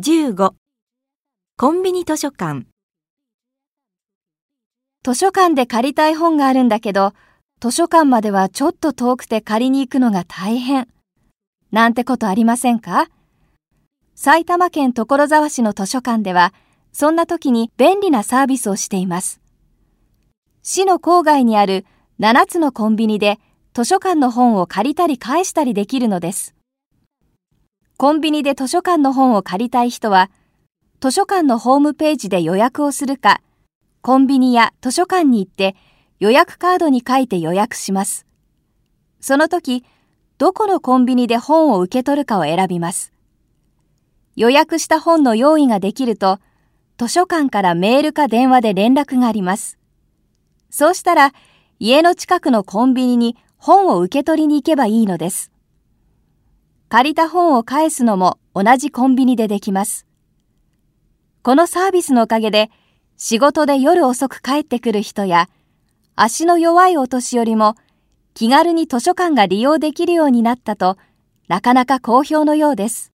15コンビニ図書館図書館で借りたい本があるんだけど、図書館まではちょっと遠くて借りに行くのが大変。なんてことありませんか？埼玉県所沢市の図書館では、そんな時に便利なサービスをしています。市の郊外にある7つのコンビニで図書館の本を借りたり返したりできるのです。コンビニで図書館の本を借りたい人は、図書館のホームページで予約をするか、コンビニや図書館に行って予約カードに書いて予約します。その時、どこのコンビニで本を受け取るかを選びます。予約した本の用意ができると、図書館からメールか電話で連絡があります。そうしたら、家の近くのコンビニに本を受け取りに行けばいいのです。借りた本を返すのも同じコンビニでできます。このサービスのおかげで仕事で夜遅く帰ってくる人や足の弱いお年寄りも気軽に図書館が利用できるようになったとなかなか好評のようです。